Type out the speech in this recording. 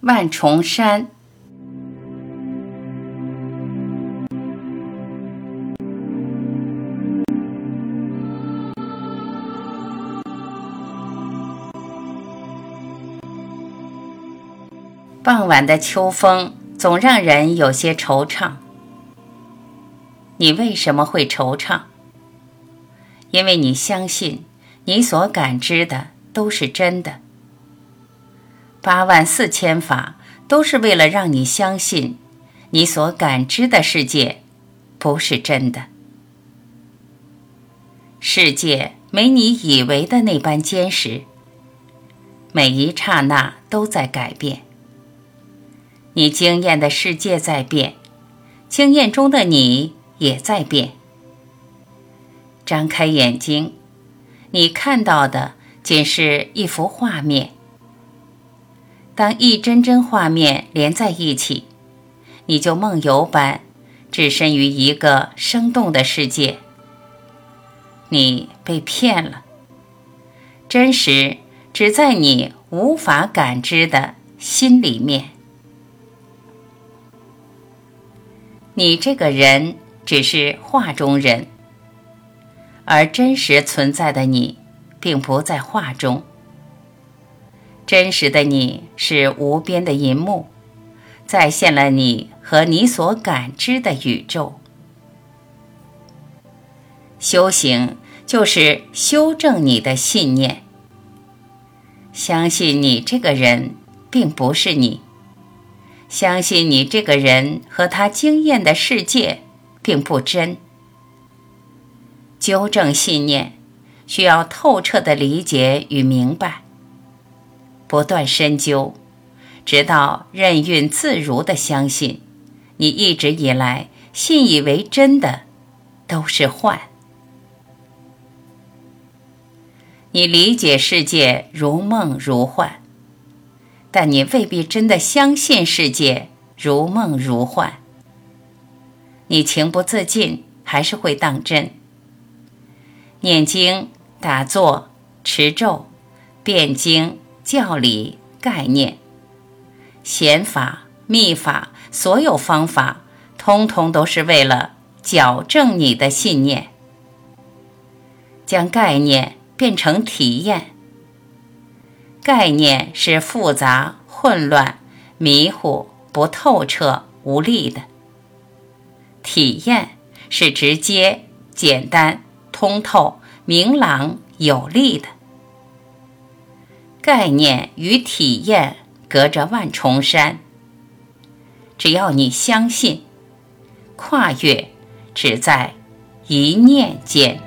万重山。傍晚的秋风总让人有些惆怅。你为什么会惆怅？因为你相信你所感知的都是真的。八万四千法都是为了让你相信，你所感知的世界不是真的。世界没你以为的那般坚实，每一刹那都在改变。你经验的世界在变，经验中的你也在变。张开眼睛，你看到的仅是一幅画面。当一帧帧画面连在一起，你就梦游般置身于一个生动的世界。你被骗了，真实只在你无法感知的心里面。你这个人只是画中人，而真实存在的你，并不在画中。真实的你是无边的银幕，再现了你和你所感知的宇宙。修行就是修正你的信念，相信你这个人并不是你。相信你这个人和他经验的世界并不真。纠正信念需要透彻的理解与明白，不断深究，直到任运自如的相信，你一直以来信以为真的都是幻。你理解世界如梦如幻。但你未必真的相信世界如梦如幻，你情不自禁还是会当真。念经、打坐、持咒、辩经、教理、概念、显法、秘法，所有方法，通通都是为了矫正你的信念，将概念变成体验。概念是复杂、混乱、迷糊、不透彻、无力的；体验是直接、简单、通透、明朗、有力的。概念与体验隔着万重山，只要你相信，跨越只在一念间。